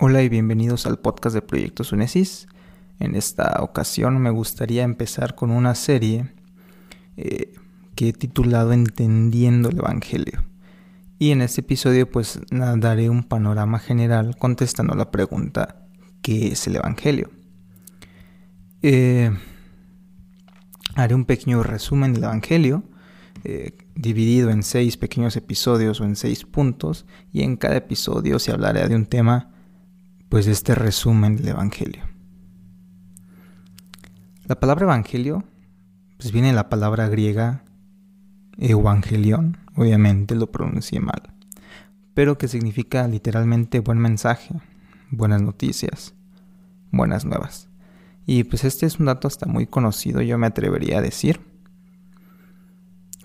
Hola y bienvenidos al podcast de Proyectos Unesis. En esta ocasión me gustaría empezar con una serie eh, que he titulado Entendiendo el Evangelio. Y en este episodio pues daré un panorama general contestando la pregunta ¿qué es el Evangelio? Eh, haré un pequeño resumen del Evangelio eh, dividido en seis pequeños episodios o en seis puntos y en cada episodio se hablará de un tema pues este resumen del Evangelio. La palabra Evangelio pues viene de la palabra griega Evangelion, obviamente lo pronuncié mal, pero que significa literalmente buen mensaje, buenas noticias, buenas nuevas. Y pues este es un dato hasta muy conocido, yo me atrevería a decir.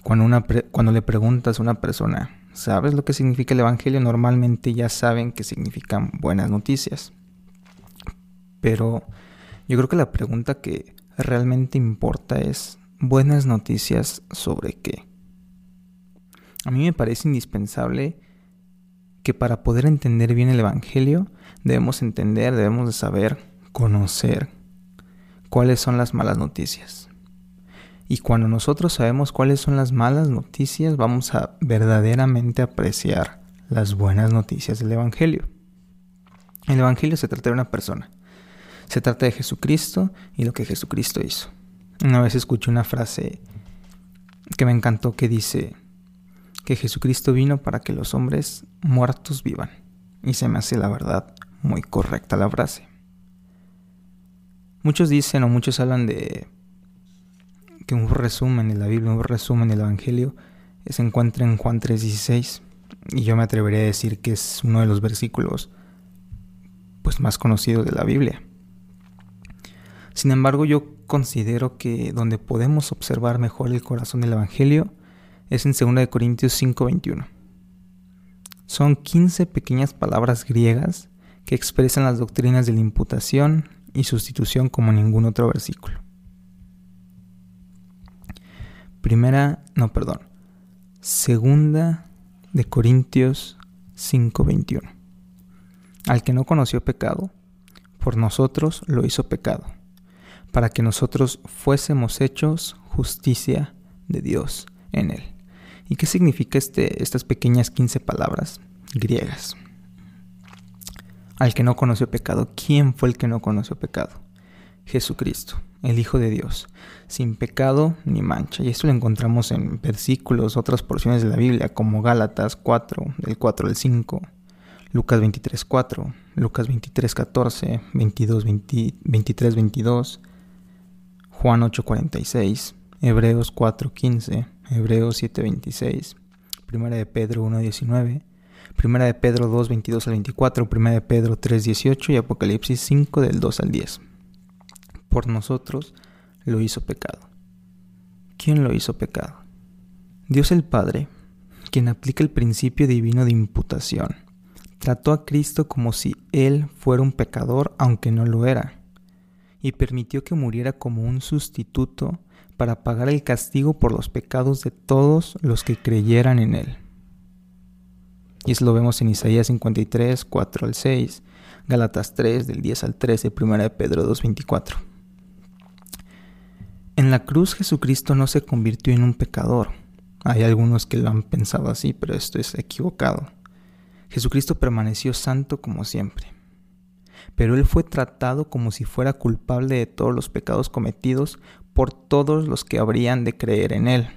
Cuando, una cuando le preguntas a una persona, ¿sabes lo que significa el Evangelio? Normalmente ya saben que significan buenas noticias. Pero yo creo que la pregunta que realmente importa es, ¿buenas noticias sobre qué? A mí me parece indispensable que para poder entender bien el Evangelio debemos entender, debemos de saber, conocer cuáles son las malas noticias. Y cuando nosotros sabemos cuáles son las malas noticias, vamos a verdaderamente apreciar las buenas noticias del Evangelio. El Evangelio se trata de una persona. Se trata de Jesucristo y lo que Jesucristo hizo. Una vez escuché una frase que me encantó que dice que Jesucristo vino para que los hombres muertos vivan. Y se me hace la verdad muy correcta la frase. Muchos dicen o muchos hablan de que un resumen de la Biblia, un resumen del Evangelio se encuentra en Juan 3:16 y yo me atrevería a decir que es uno de los versículos pues más conocidos de la Biblia. Sin embargo, yo considero que donde podemos observar mejor el corazón del Evangelio es en 2 Corintios 5:21. Son 15 pequeñas palabras griegas que expresan las doctrinas de la imputación y sustitución como ningún otro versículo. Primera, no, perdón. Segunda de Corintios 5:21. Al que no conoció pecado, por nosotros lo hizo pecado, para que nosotros fuésemos hechos justicia de Dios en él. ¿Y qué significa este, estas pequeñas 15 palabras griegas? Al que no conoció pecado, ¿quién fue el que no conoció pecado? Jesucristo, el Hijo de Dios, sin pecado ni mancha. Y esto lo encontramos en versículos, otras porciones de la Biblia, como Gálatas 4, del 4 al 5, Lucas 23, 4, Lucas 23, 14, 22, 23, 22, Juan 8, 46, Hebreos 4, 15, Hebreos 7, 26, Primera de Pedro 1, 19, Primera de Pedro 2, 22 al 24, Primera de Pedro 3, 18 y Apocalipsis 5 del 2 al 10. Por nosotros lo hizo pecado. ¿Quién lo hizo pecado? Dios el Padre, quien aplica el principio divino de imputación, trató a Cristo como si Él fuera un pecador aunque no lo era, y permitió que muriera como un sustituto para pagar el castigo por los pecados de todos los que creyeran en Él. Y eso lo vemos en Isaías 53, 4 al 6, Galatas 3, del 10 al 13, 1 de Pedro 2, 24. En la cruz Jesucristo no se convirtió en un pecador. Hay algunos que lo han pensado así, pero esto es equivocado. Jesucristo permaneció santo como siempre. Pero Él fue tratado como si fuera culpable de todos los pecados cometidos por todos los que habrían de creer en Él,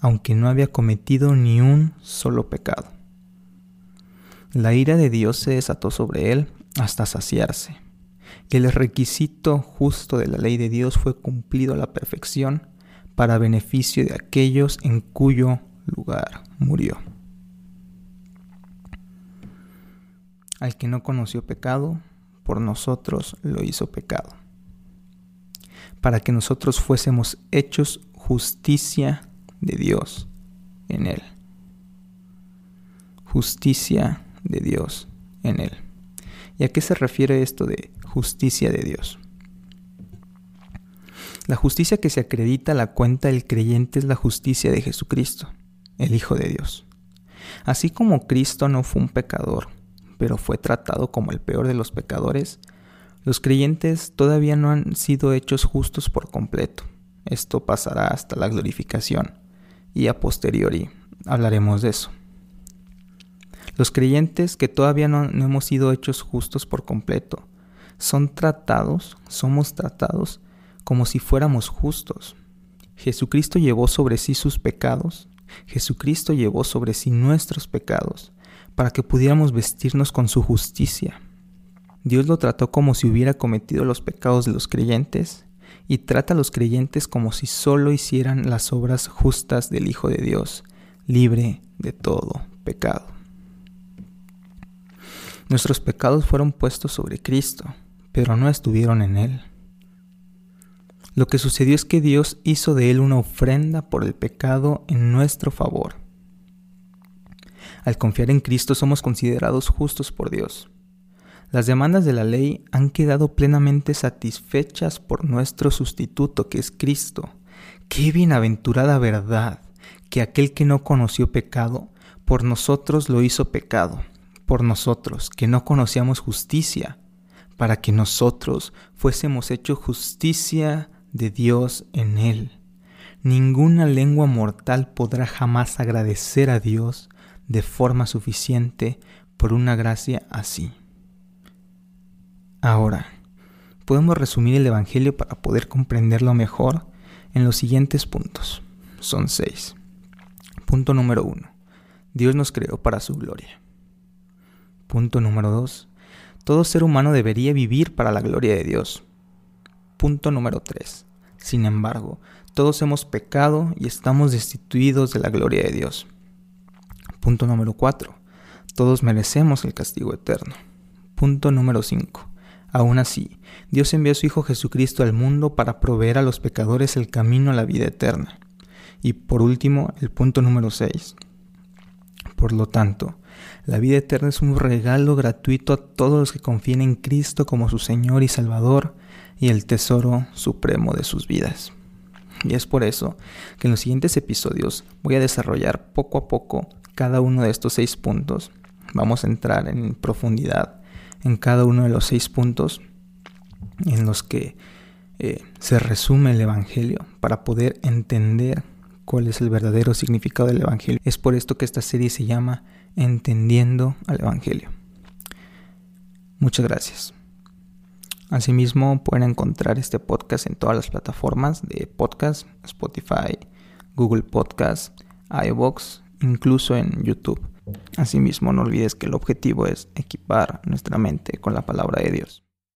aunque no había cometido ni un solo pecado. La ira de Dios se desató sobre él hasta saciarse, y el requisito justo de la ley de Dios fue cumplido a la perfección para beneficio de aquellos en cuyo lugar murió. Al que no conoció pecado, por nosotros lo hizo pecado, para que nosotros fuésemos hechos justicia de Dios en él. Justicia de Dios en él. ¿Y a qué se refiere esto de justicia de Dios? La justicia que se acredita a la cuenta del creyente es la justicia de Jesucristo, el Hijo de Dios. Así como Cristo no fue un pecador, pero fue tratado como el peor de los pecadores, los creyentes todavía no han sido hechos justos por completo. Esto pasará hasta la glorificación y a posteriori hablaremos de eso. Los creyentes que todavía no, no hemos sido hechos justos por completo son tratados, somos tratados como si fuéramos justos. Jesucristo llevó sobre sí sus pecados, Jesucristo llevó sobre sí nuestros pecados, para que pudiéramos vestirnos con su justicia. Dios lo trató como si hubiera cometido los pecados de los creyentes y trata a los creyentes como si solo hicieran las obras justas del Hijo de Dios, libre de todo pecado. Nuestros pecados fueron puestos sobre Cristo, pero no estuvieron en Él. Lo que sucedió es que Dios hizo de Él una ofrenda por el pecado en nuestro favor. Al confiar en Cristo somos considerados justos por Dios. Las demandas de la ley han quedado plenamente satisfechas por nuestro sustituto, que es Cristo. Qué bienaventurada verdad que aquel que no conoció pecado, por nosotros lo hizo pecado, por nosotros que no conocíamos justicia, para que nosotros fuésemos hecho justicia de Dios en él. Ninguna lengua mortal podrá jamás agradecer a Dios de forma suficiente por una gracia así. Ahora, podemos resumir el Evangelio para poder comprenderlo mejor en los siguientes puntos. Son seis. Punto número uno. Dios nos creó para su gloria. Punto número dos. Todo ser humano debería vivir para la gloria de Dios. Punto número tres. Sin embargo, todos hemos pecado y estamos destituidos de la gloria de Dios. Punto número cuatro. Todos merecemos el castigo eterno. Punto número cinco. Aún así, Dios envió a su Hijo Jesucristo al mundo para proveer a los pecadores el camino a la vida eterna. Y por último, el punto número 6. Por lo tanto, la vida eterna es un regalo gratuito a todos los que confíen en Cristo como su Señor y Salvador y el tesoro supremo de sus vidas. Y es por eso que en los siguientes episodios voy a desarrollar poco a poco cada uno de estos seis puntos. Vamos a entrar en profundidad en cada uno de los seis puntos en los que eh, se resume el Evangelio para poder entender cuál es el verdadero significado del Evangelio. Es por esto que esta serie se llama Entendiendo al Evangelio. Muchas gracias. Asimismo, pueden encontrar este podcast en todas las plataformas de podcast, Spotify, Google Podcast, iVoox, incluso en YouTube. Asimismo, no olvides que el objetivo es equipar nuestra mente con la palabra de Dios.